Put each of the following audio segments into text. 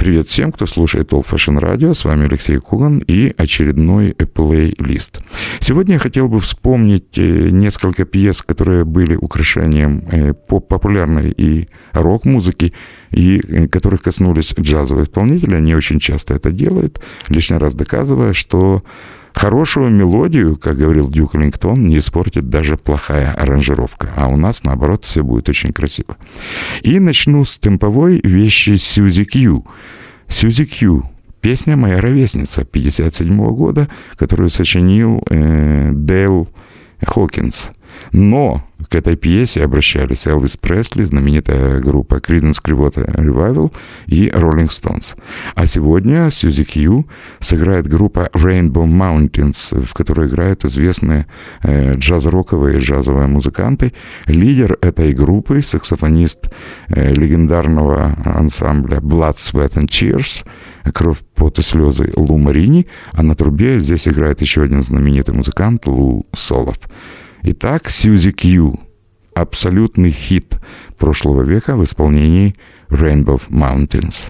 Привет всем, кто слушает Old Fashion Radio. С вами Алексей Куган и очередной плейлист. Сегодня я хотел бы вспомнить э, несколько пьес, которые были украшением э, поп-популярной и рок-музыки, и э, которых коснулись джазовые исполнители. Они очень часто это делают, лишний раз доказывая, что Хорошую мелодию, как говорил Дюк Лингтон, не испортит даже плохая аранжировка. А у нас, наоборот, все будет очень красиво. И начну с темповой вещи Сьюзи Кью. Сьюзи Кью Песня «Моя ровесница» 57 года, которую сочинил э, Дейл Хокинс. Но к этой пьесе обращались Элвис Пресли, знаменитая группа Creedence Clearwater Revival и Rolling Stones. А сегодня Сьюзи Кью сыграет группа Rainbow Mountains, в которой играют известные э, джаз-роковые и джазовые музыканты. Лидер этой группы, саксофонист э, легендарного ансамбля Blood, Sweat and Tears, кровь, пот и слезы Лу Марини, а на трубе здесь играет еще один знаменитый музыкант Лу Солов. Итак, Сьюзи Кью. Абсолютный хит прошлого века в исполнении Rainbow Mountains.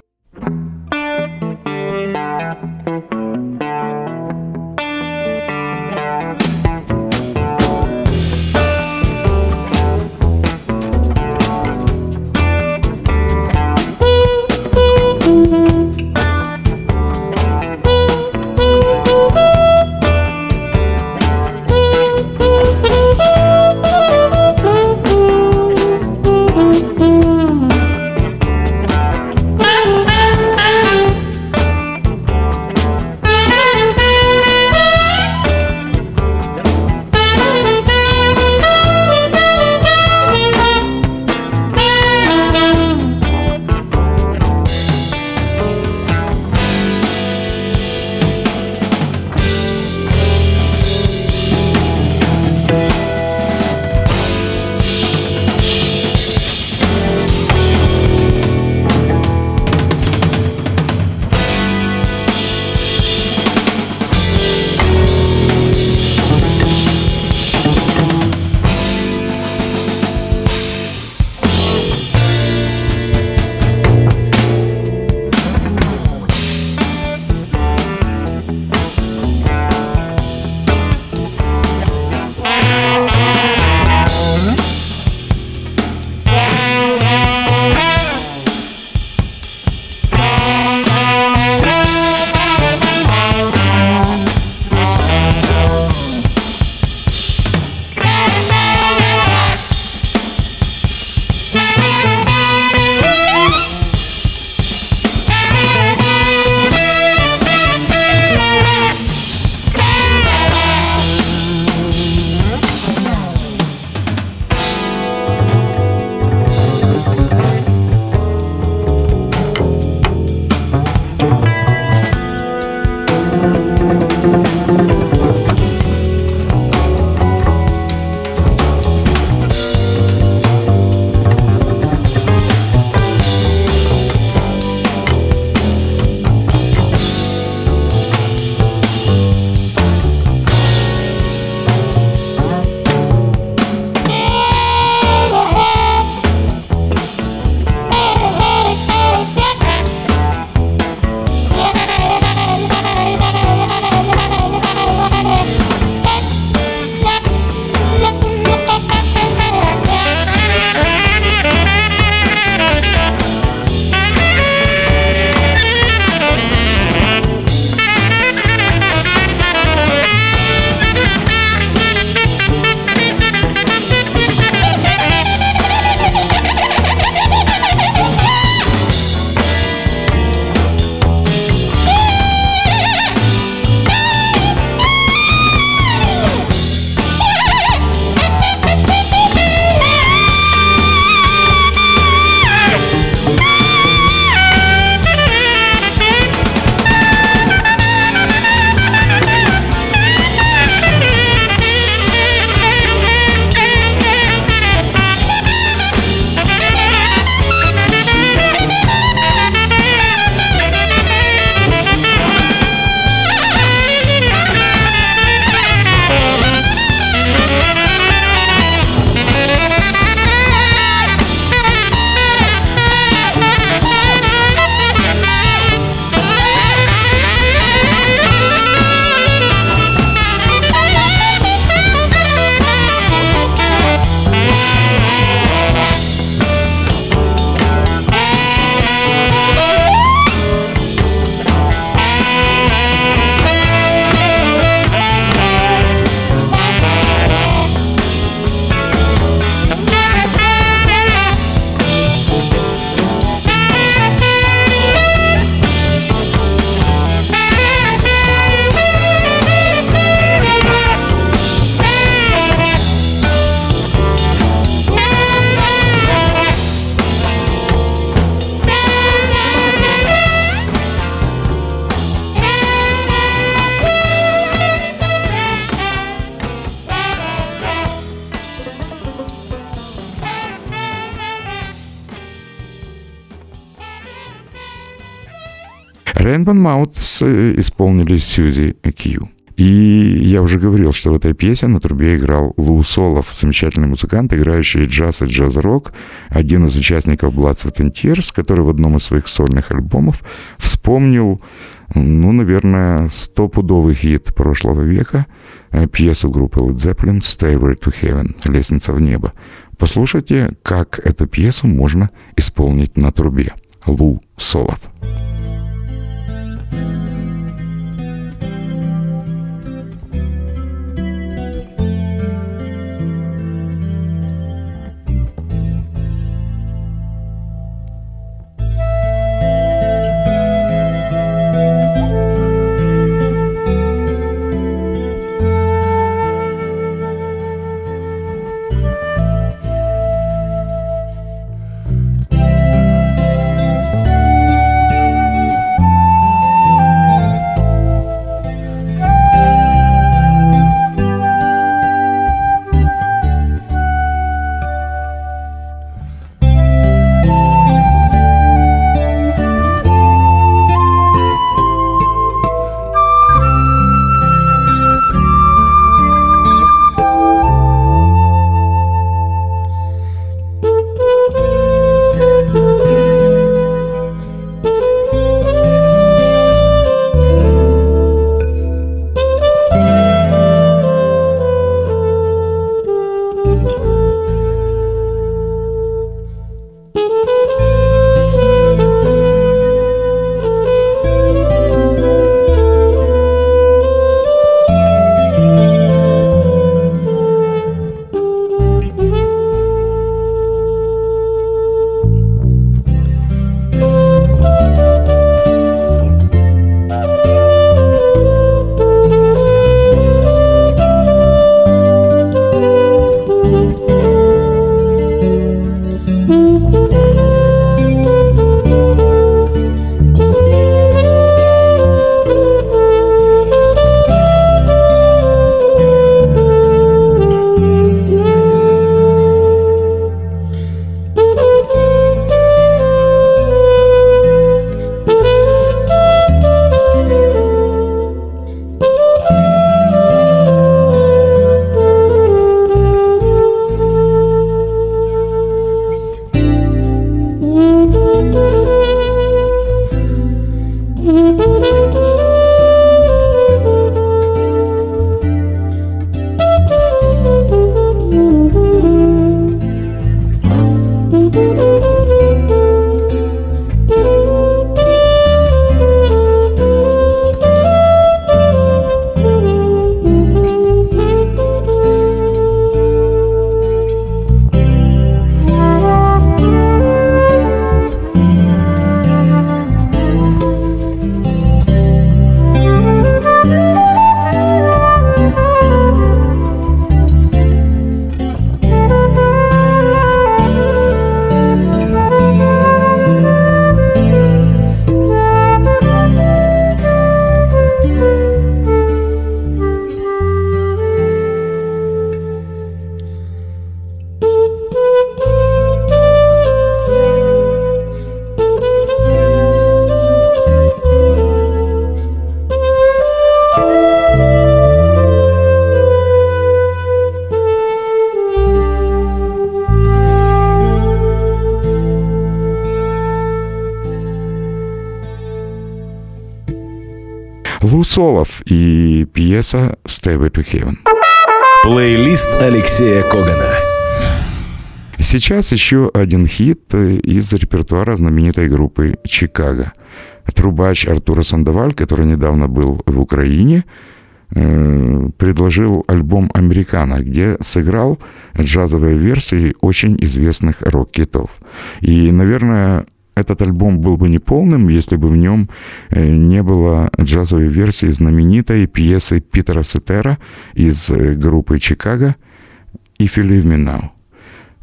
Rainbow Mouths исполнили Сьюзи Кью. И я уже говорил, что в этой пьесе на трубе играл Лу Солов, замечательный музыкант, играющий джаз и джаз-рок, один из участников Bloods and Tears, который в одном из своих сольных альбомов вспомнил, ну, наверное, стопудовый хит прошлого века, э, пьесу группы Led Zeppelin «Stairway to Heaven» — «Лестница в небо». Послушайте, как эту пьесу можно исполнить на трубе. Лу Солов. Солов и пьеса «Stairway to Heaven». Плейлист Алексея Когана. Сейчас еще один хит из репертуара знаменитой группы «Чикаго». Трубач Артура Сандоваль, который недавно был в Украине, э, предложил альбом «Американо», где сыграл джазовые версии очень известных рок-китов. И, наверное, этот альбом был бы неполным, если бы в нем э, не было джазовой версии знаменитой пьесы Питера Сетера из э, группы «Чикаго» «If You Leave Me Now».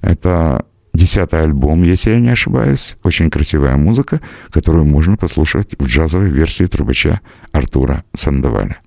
Это десятый альбом, если я не ошибаюсь. Очень красивая музыка, которую можно послушать в джазовой версии трубача Артура Сандоваля.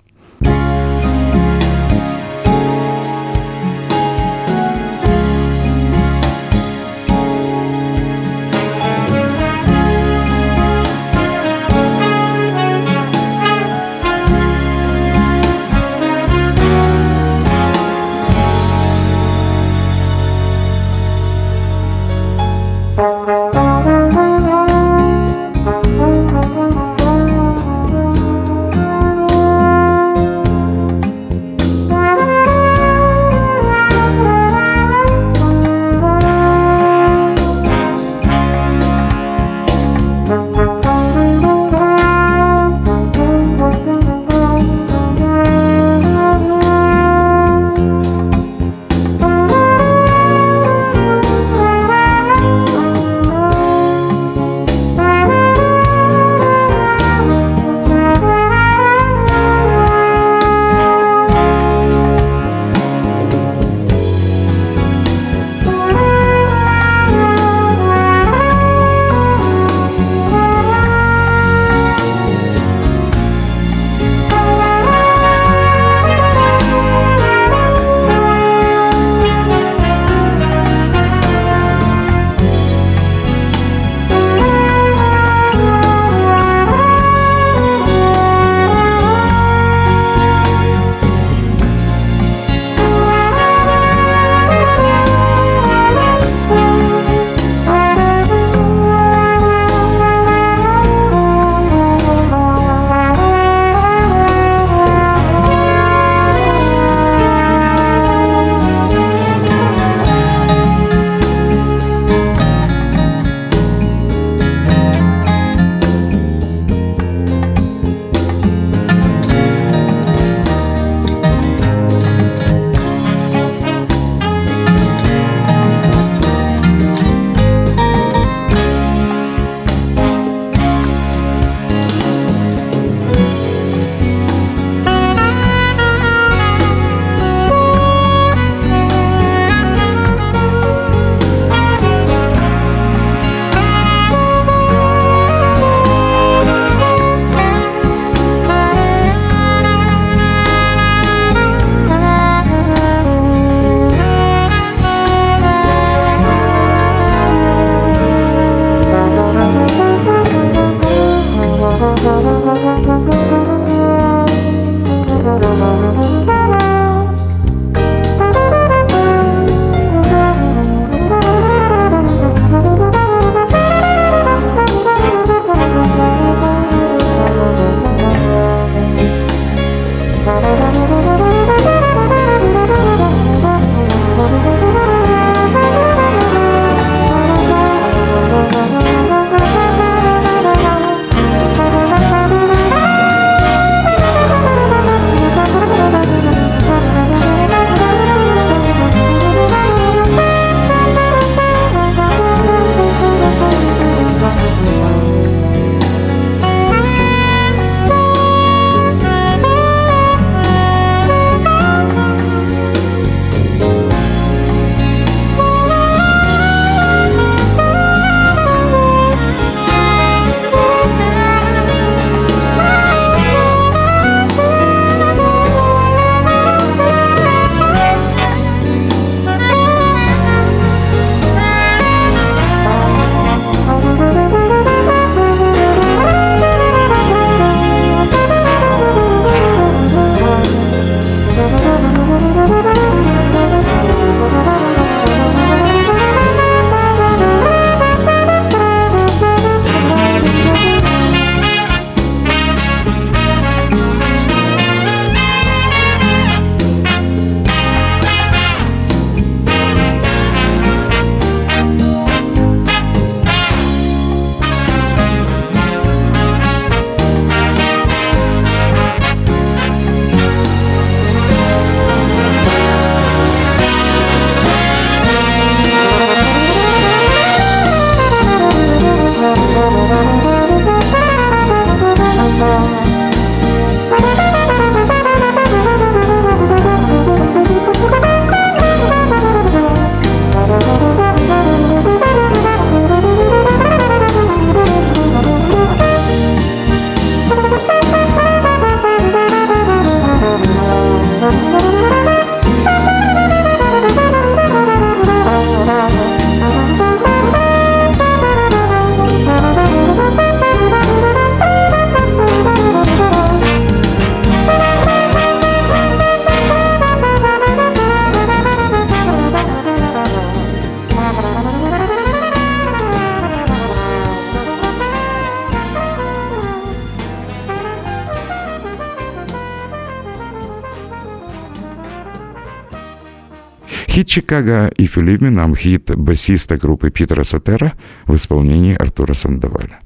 Чикаго и Филиппи нам хит басиста группы Питера Сатера в исполнении Артура Сандаваля.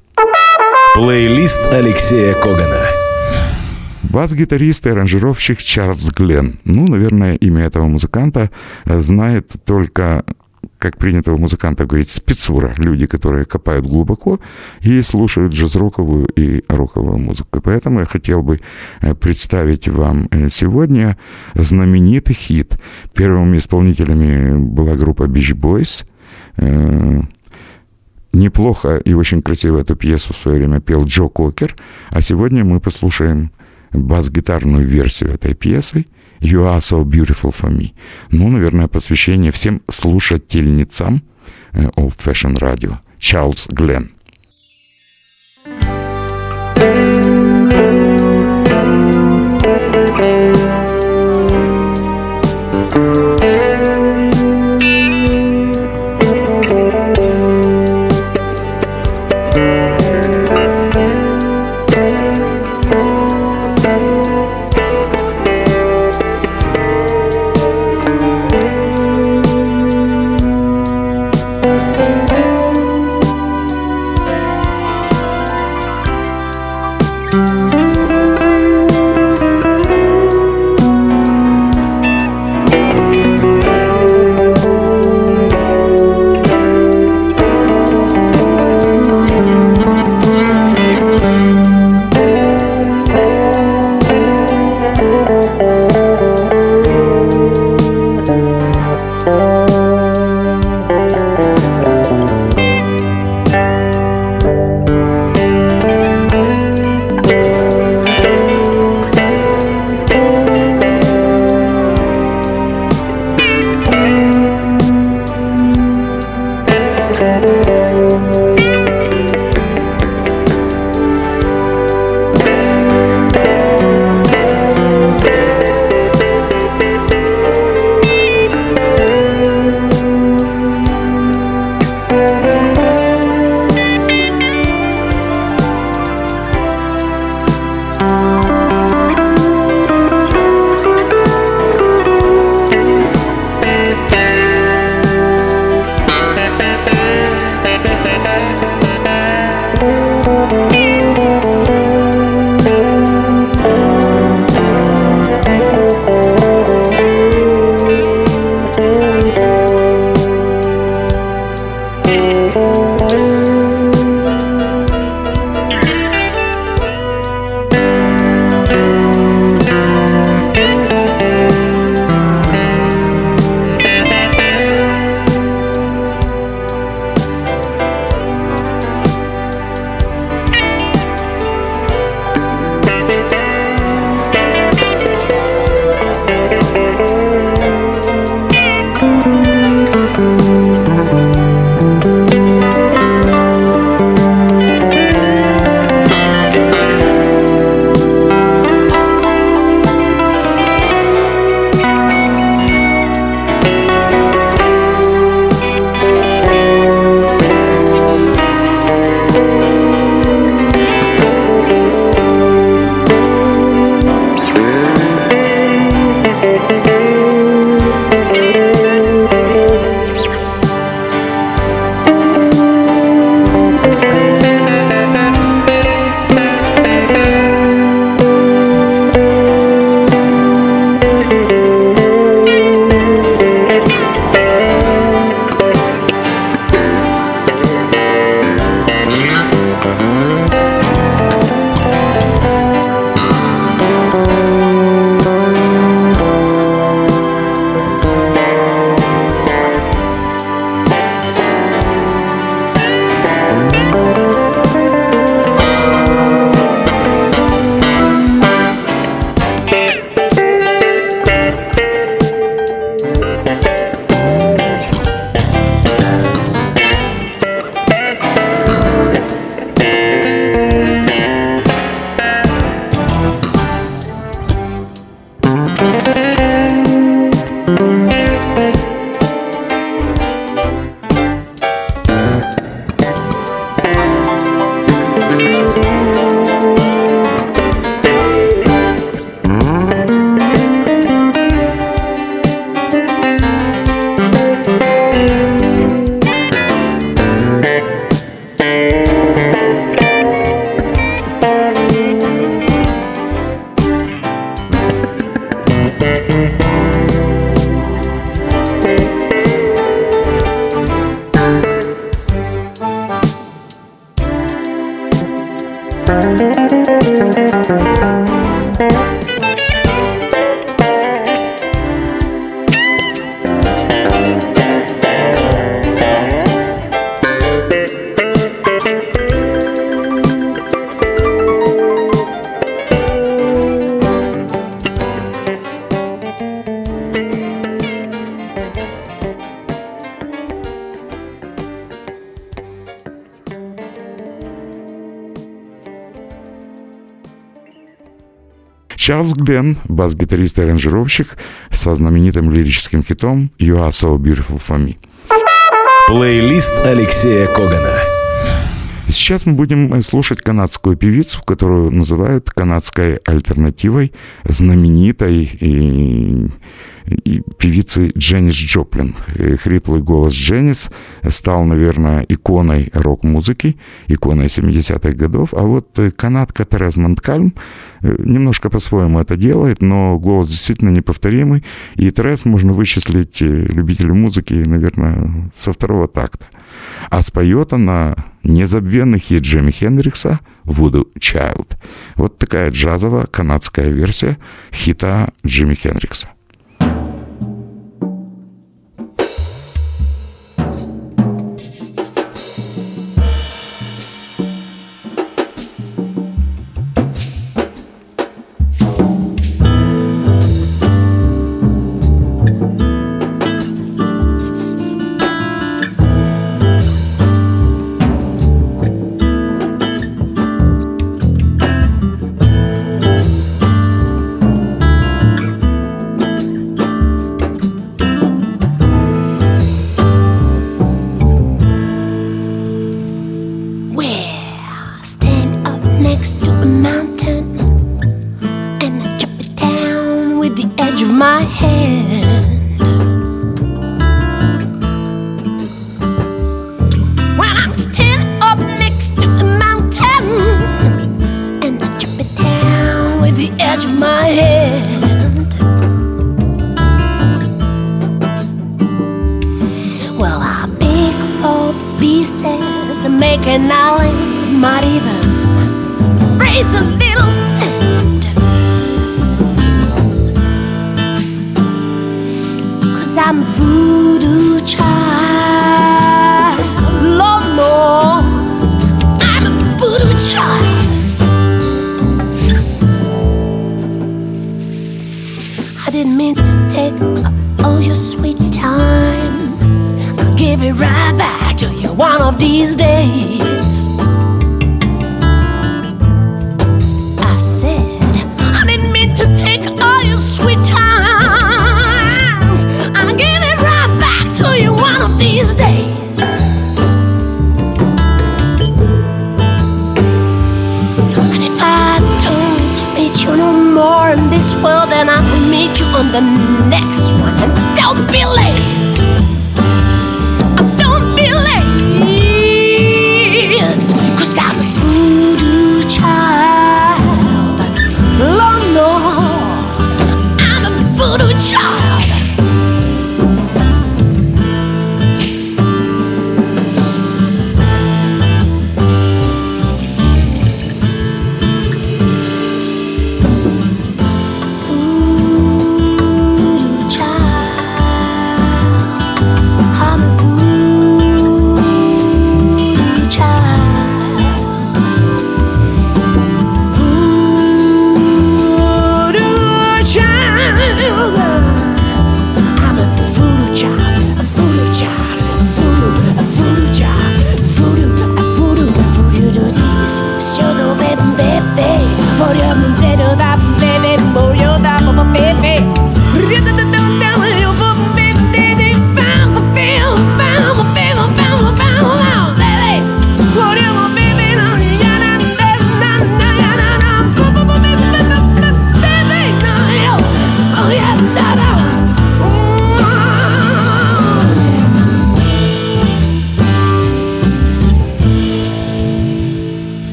Плейлист Алексея Когана. Бас-гитарист и аранжировщик Чарльз Гленн. Ну, наверное, имя этого музыканта знает только как принято у музыкантов говорить, спецура, люди, которые копают глубоко и слушают джаз-роковую и роковую музыку. Поэтому я хотел бы э, представить вам э, сегодня знаменитый хит. Первыми исполнителями была группа Beach Boys. Э, неплохо и очень красиво эту пьесу в свое время пел Джо Кокер, а сегодня мы послушаем бас-гитарную версию этой пьесы – You are so beautiful for me. Ну, наверное, посвящение всем слушательницам э, Old Fashion Radio. Чарльз Гленн. Чарльз Гленн, бас-гитарист и аранжировщик со знаменитым лирическим хитом «You are so beautiful for me». Плейлист Алексея Когана. Сейчас мы будем слушать канадскую певицу, которую называют канадской альтернативой знаменитой и певицы Дженнис Джоплин. Хриплый голос Дженнис стал, наверное, иконой рок-музыки, иконой 70-х годов. А вот канадка Терез Монткальм э, немножко по-своему это делает, но голос действительно неповторимый. И Терез можно вычислить э, любителю музыки, наверное, со второго такта. А споет она незабвенный хит Джимми Хендрикса «Voodoo Child». Вот такая джазовая канадская версия хита Джимми Хендрикса.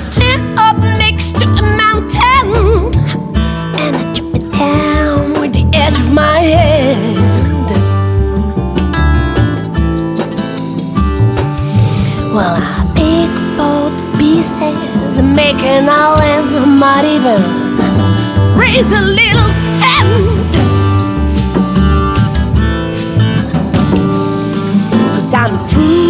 was tin up next to a mountain, and I drop it down with the edge of my hand. Well, I pick both pieces and make an island. I'm even raise a little sand. Cause I'm free.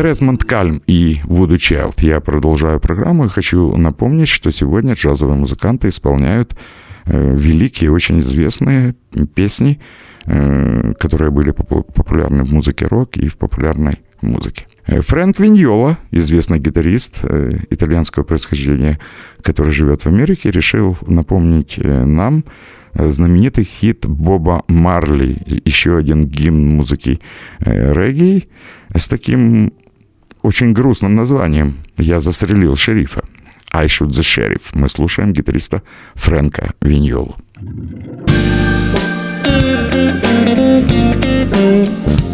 Терез Монткальм и Вуду Чайлд. Я продолжаю программу и хочу напомнить, что сегодня джазовые музыканты исполняют э, великие, очень известные песни, э, которые были популярны в музыке рок и в популярной музыке. Э, Фрэнк Виньола, известный гитарист итальянского происхождения, который живет в Америке, решил напомнить нам знаменитый хит Боба Марли, еще один гимн музыки регги, с таким очень грустным названием «Я застрелил шерифа». «I shoot the sheriff». Мы слушаем гитариста Фрэнка Виньолу. Фрэнк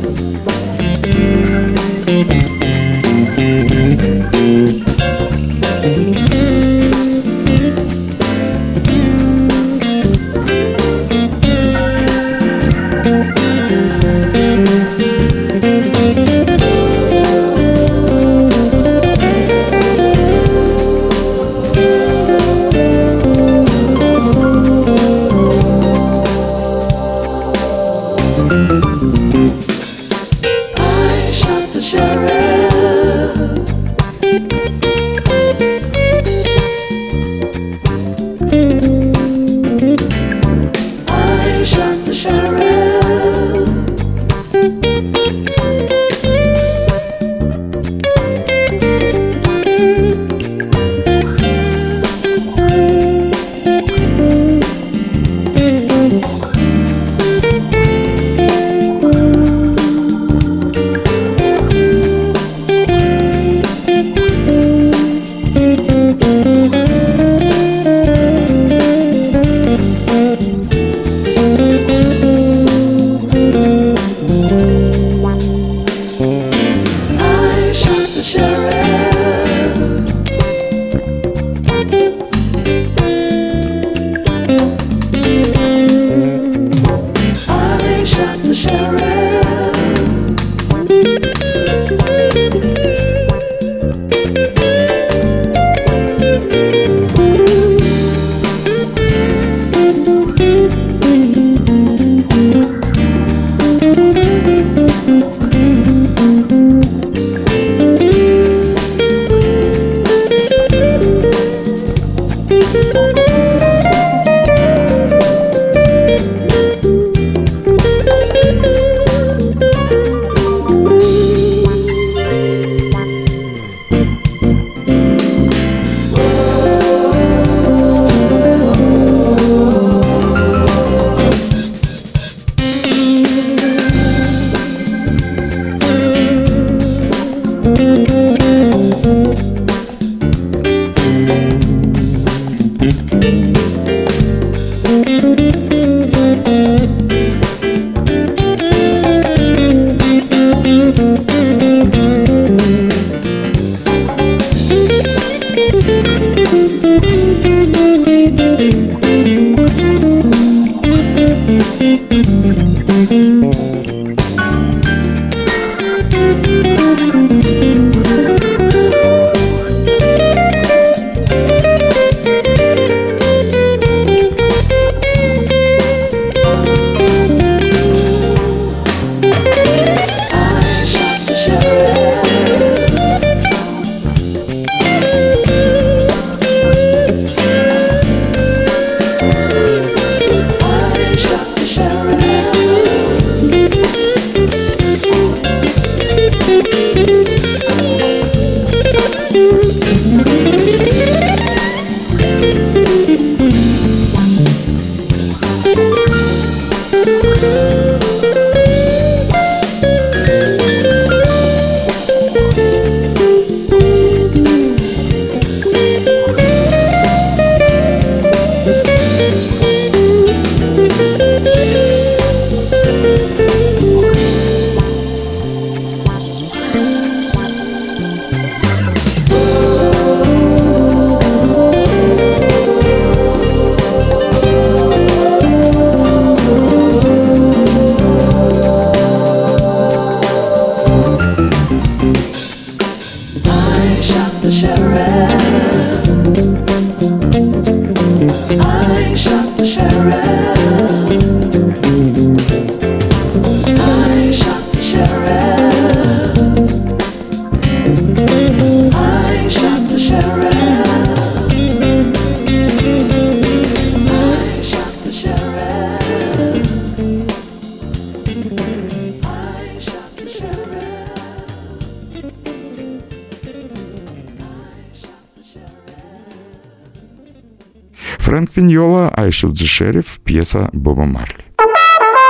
«I shoot the sheriff» пьеса Боба Марли.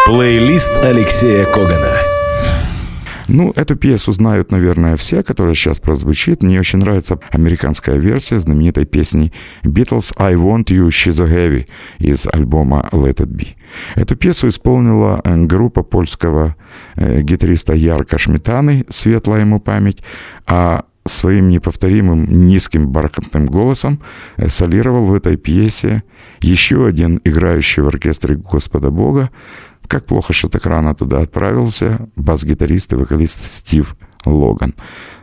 Плейлист Алексея Когана. Ну, эту пьесу знают, наверное, все, которая сейчас прозвучит. Мне очень нравится американская версия знаменитой песни Beatles «I Want You, She's a Heavy» из альбома «Let It Be». Эту пьесу исполнила э, группа польского э, гитариста Ярка Шмитаны, светлая ему память, а своим неповторимым низким бархатным голосом э, солировал в этой пьесе еще один играющий в оркестре Господа Бога, как плохо, что так рано туда отправился бас-гитарист и вокалист Стив Логан.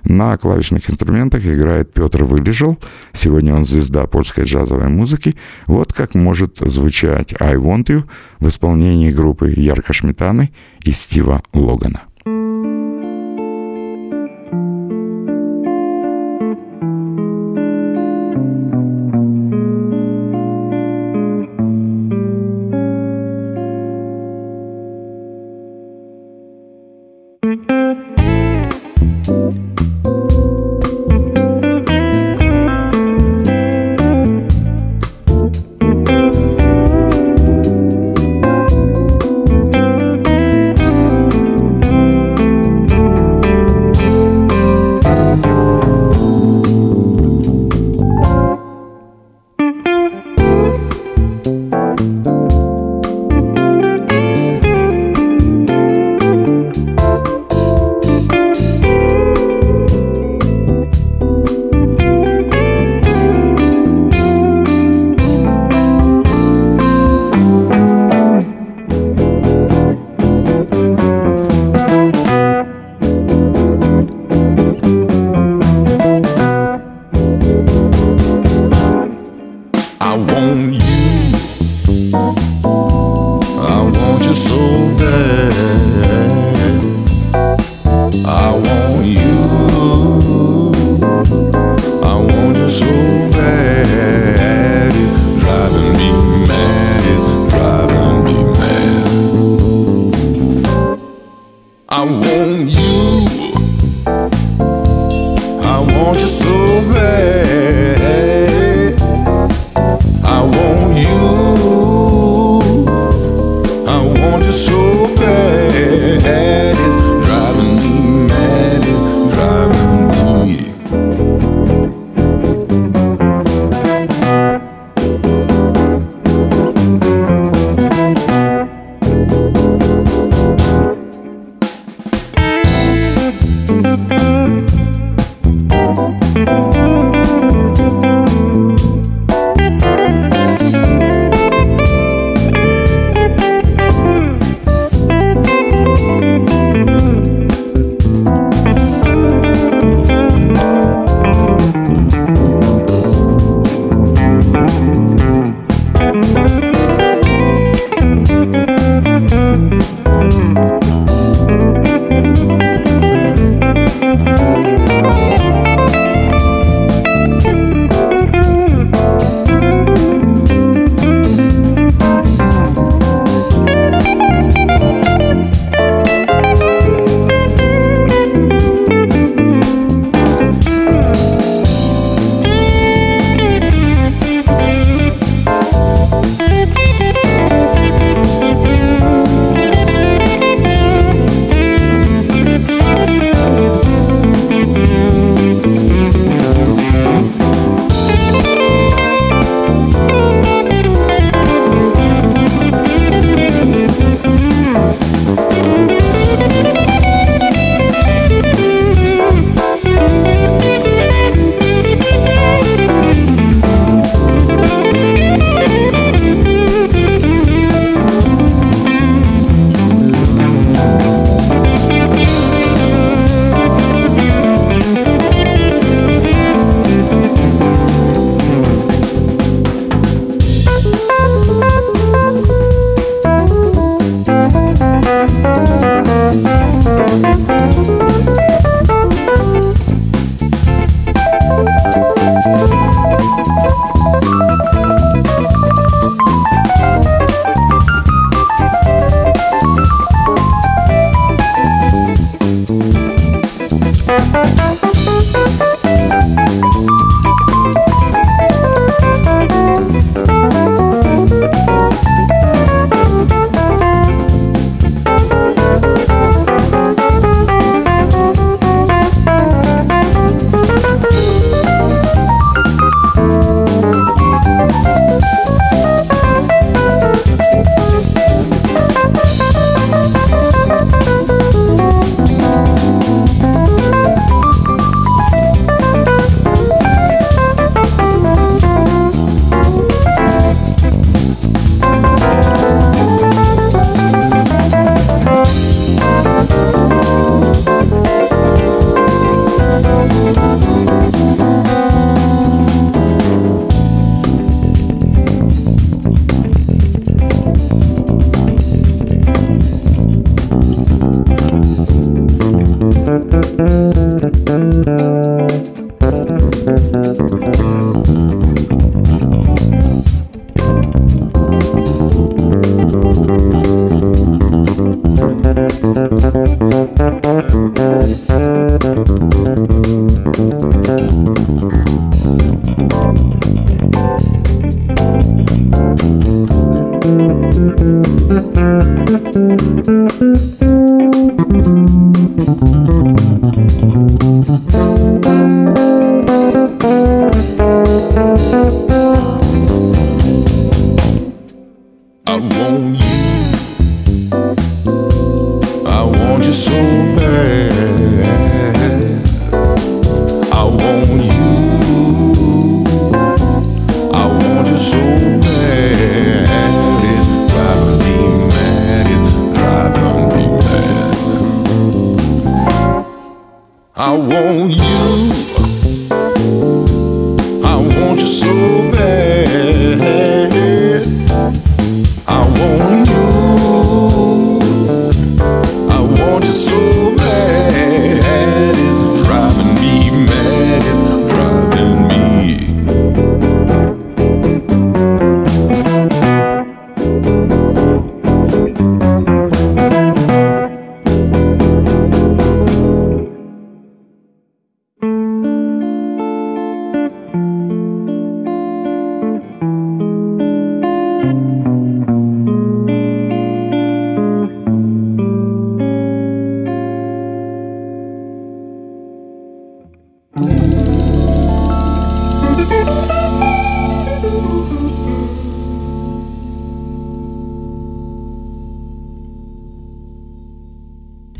На клавишных инструментах играет Петр Вылежал. Сегодня он звезда польской джазовой музыки. Вот как может звучать «I Want You» в исполнении группы Ярко Шметаны и Стива Логана.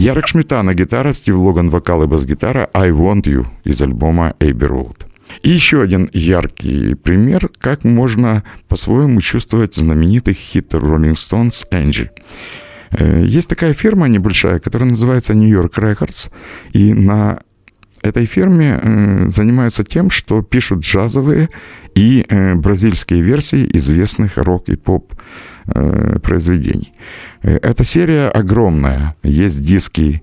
Ярик Шметана гитара, Стив Логан вокал и бас-гитара «I Want You» из альбома Abbey Road. И еще один яркий пример, как можно по-своему чувствовать знаменитый хит Rolling Stones «Angie». Э, есть такая фирма небольшая, которая называется New York Records, и на этой фирме э, занимаются тем, что пишут джазовые и э, бразильские версии известных рок и поп э, произведений. Э, эта серия огромная. Есть диски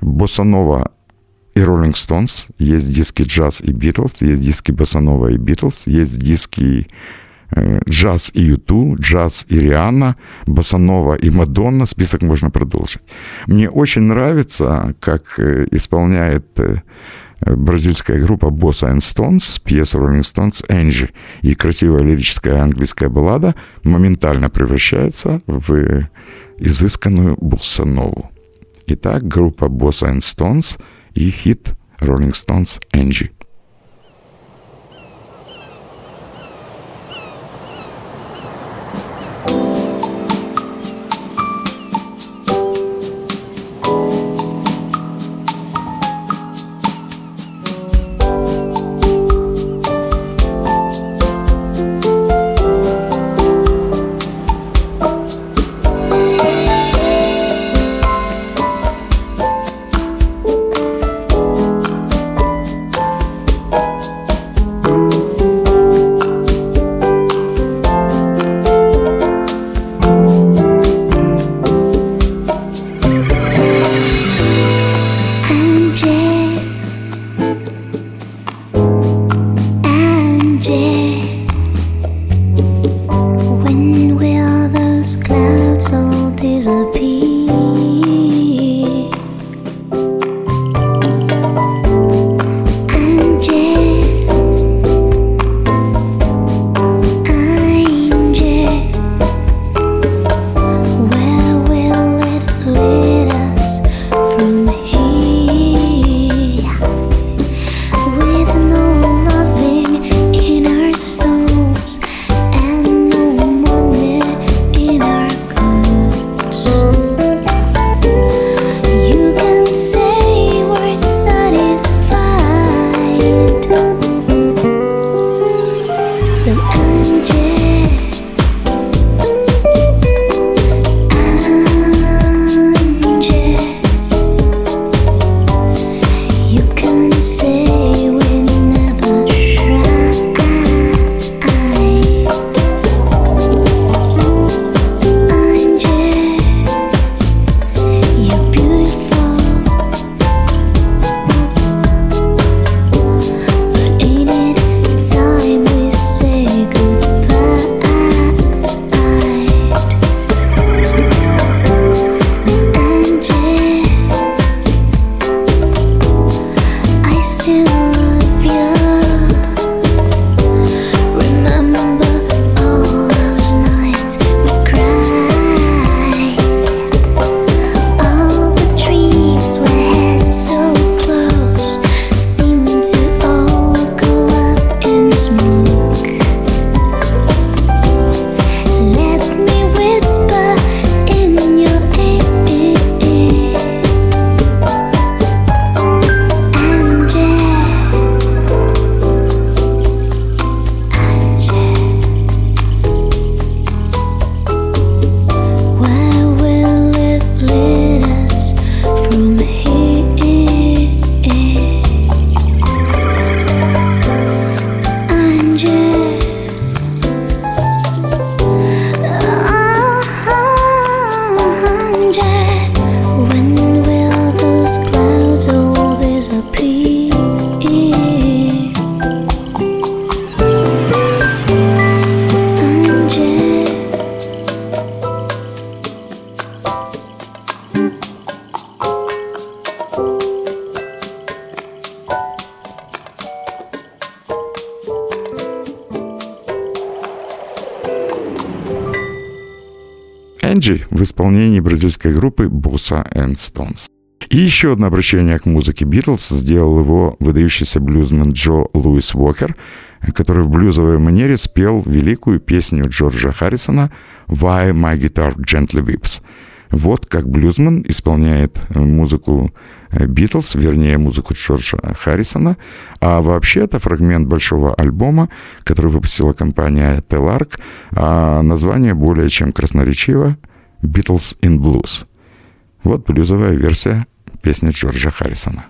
Босанова и Rolling Stones, есть диски джаз и Битлз, есть диски Босанова и Битлз, есть диски э, джаз и Юту, джаз и Рианна, Босанова и Мадонна, список можно продолжить. Мне очень нравится, как исполняет бразильская группа Bossa and Stones, пьеса Rolling Stones «Энджи». И красивая лирическая английская баллада моментально превращается в изысканную боссанову. Итак, группа Bossa and Stones и хит Rolling Stones. Энджи бразильской группы Bossa and Stones. И еще одно обращение к музыке Битлз сделал его выдающийся блюзмен Джо Луис Уокер, который в блюзовой манере спел великую песню Джорджа Харрисона «Why My Guitar Gently Whips». Вот как блюзман исполняет музыку Битлз, вернее, музыку Джорджа Харрисона. А вообще это фрагмент большого альбома, который выпустила компания Telarc. А название более чем красноречиво «Beatles in Blues». Вот блюзовая версия песни Джорджа Харрисона.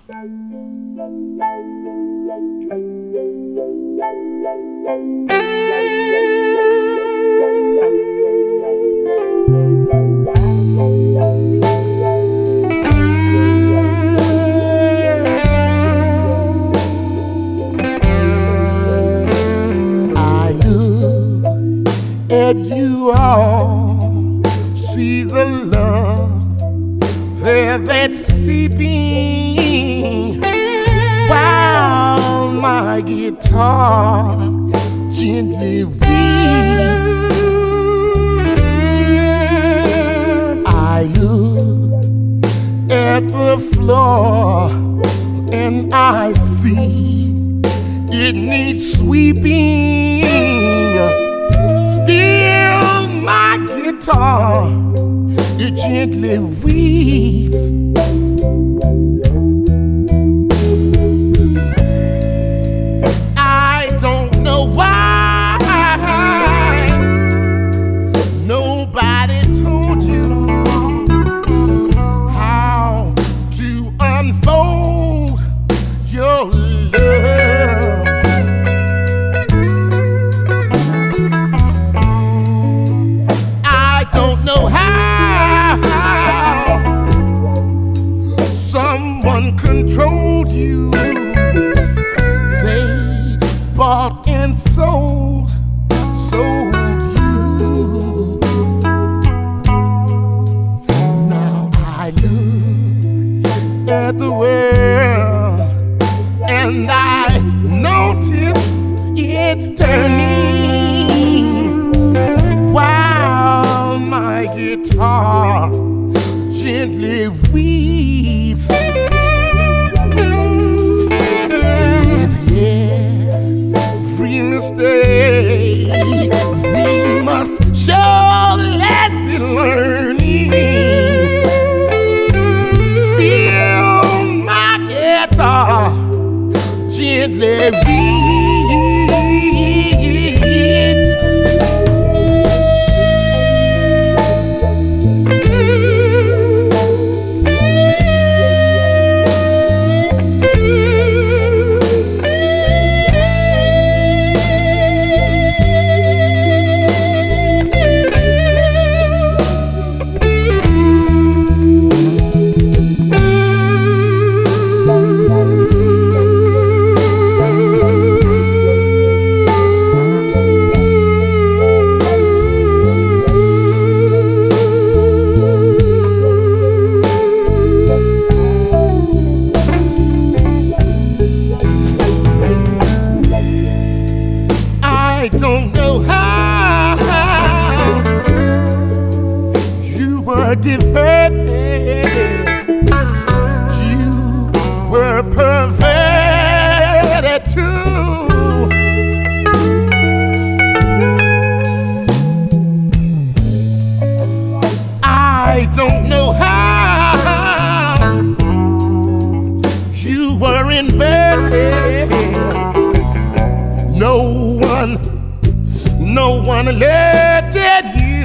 It's turning while my guitar gently weeps. With every mistake,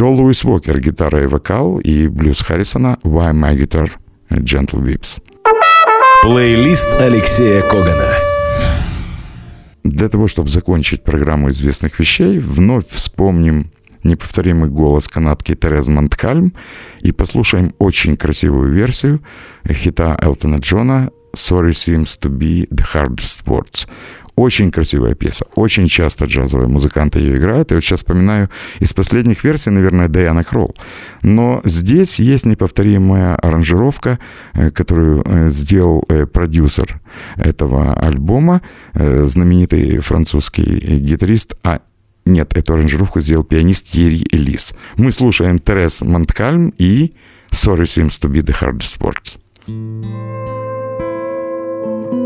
Джо Луис Уокер, гитара и вокал, и блюз Харрисона «Why My Guitar Gentle Weeps». Плейлист Алексея Когана. Для того, чтобы закончить программу известных вещей, вновь вспомним неповторимый голос канадки Терез Монткальм и послушаем очень красивую версию хита Элтона Джона «Sorry seems to be the hardest words». Очень красивая пьеса. Очень часто джазовые музыканты ее играют. И вот сейчас вспоминаю из последних версий, наверное, Дайана Кролл. Но здесь есть неповторимая аранжировка, э, которую э, сделал э, продюсер этого альбома, знаменитый французский гитарист, а нет, эту аранжировку сделал пианист Ери Элис. Мы слушаем Терес Монткальм и «Sorry seems to be the hardest words».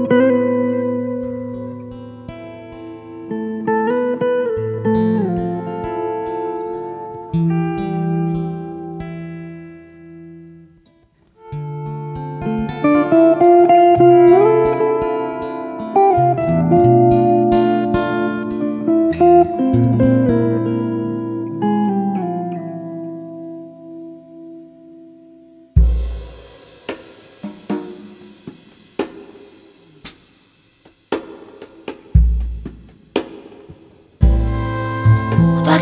Разман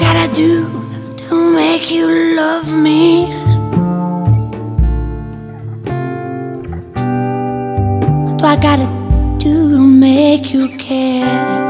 gotta do to make you love me? What do I gotta do to make you care?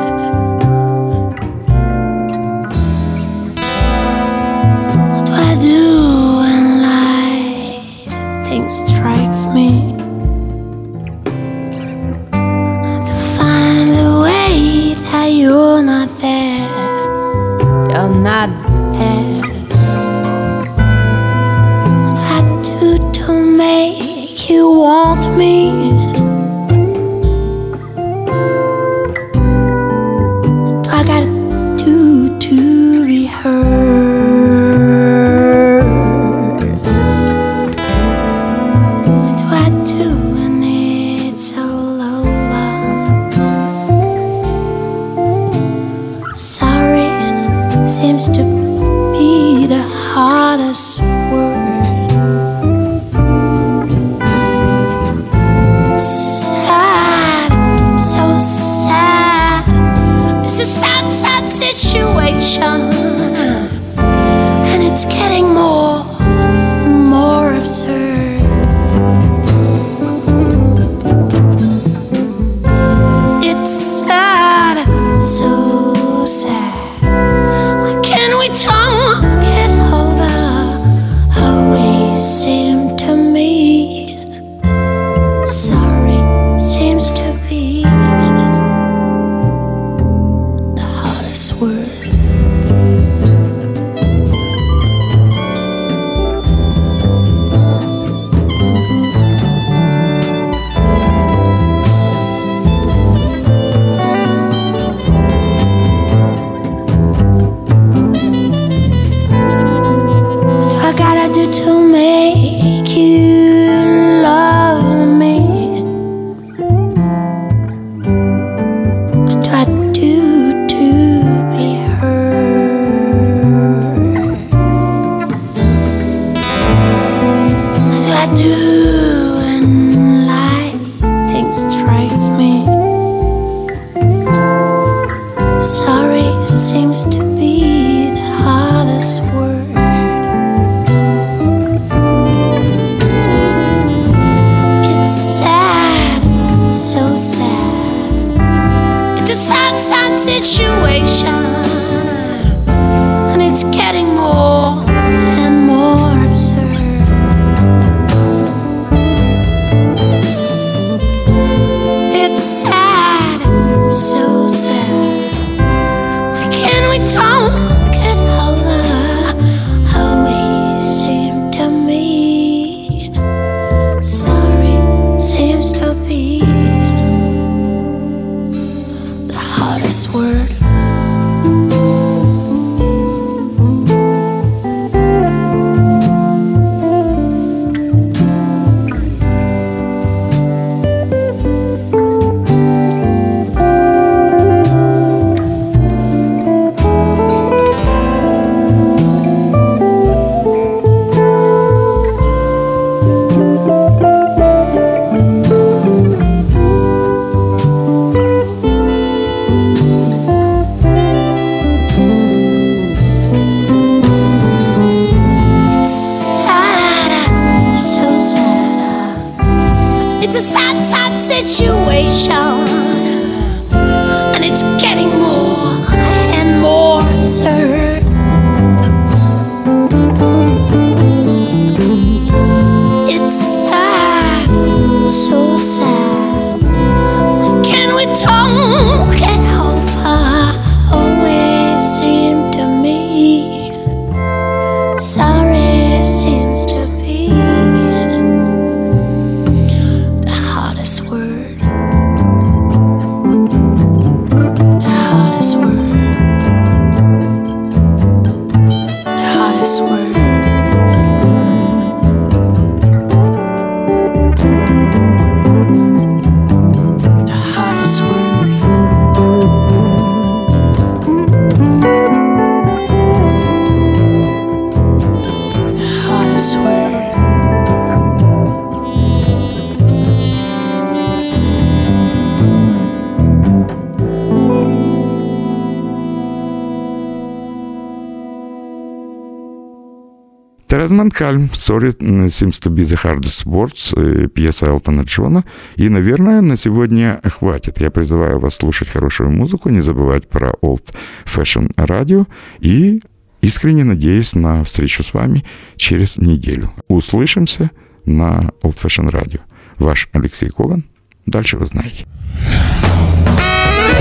Кальм, Sorry Seems to be the hardest words, э, пьеса Элтона Джона. И, наверное, на сегодня хватит. Я призываю вас слушать хорошую музыку, не забывать про Old Fashion Radio и искренне надеюсь на встречу с вами через неделю. Услышимся на Old Fashion Radio. Ваш Алексей Коган. Дальше вы знаете.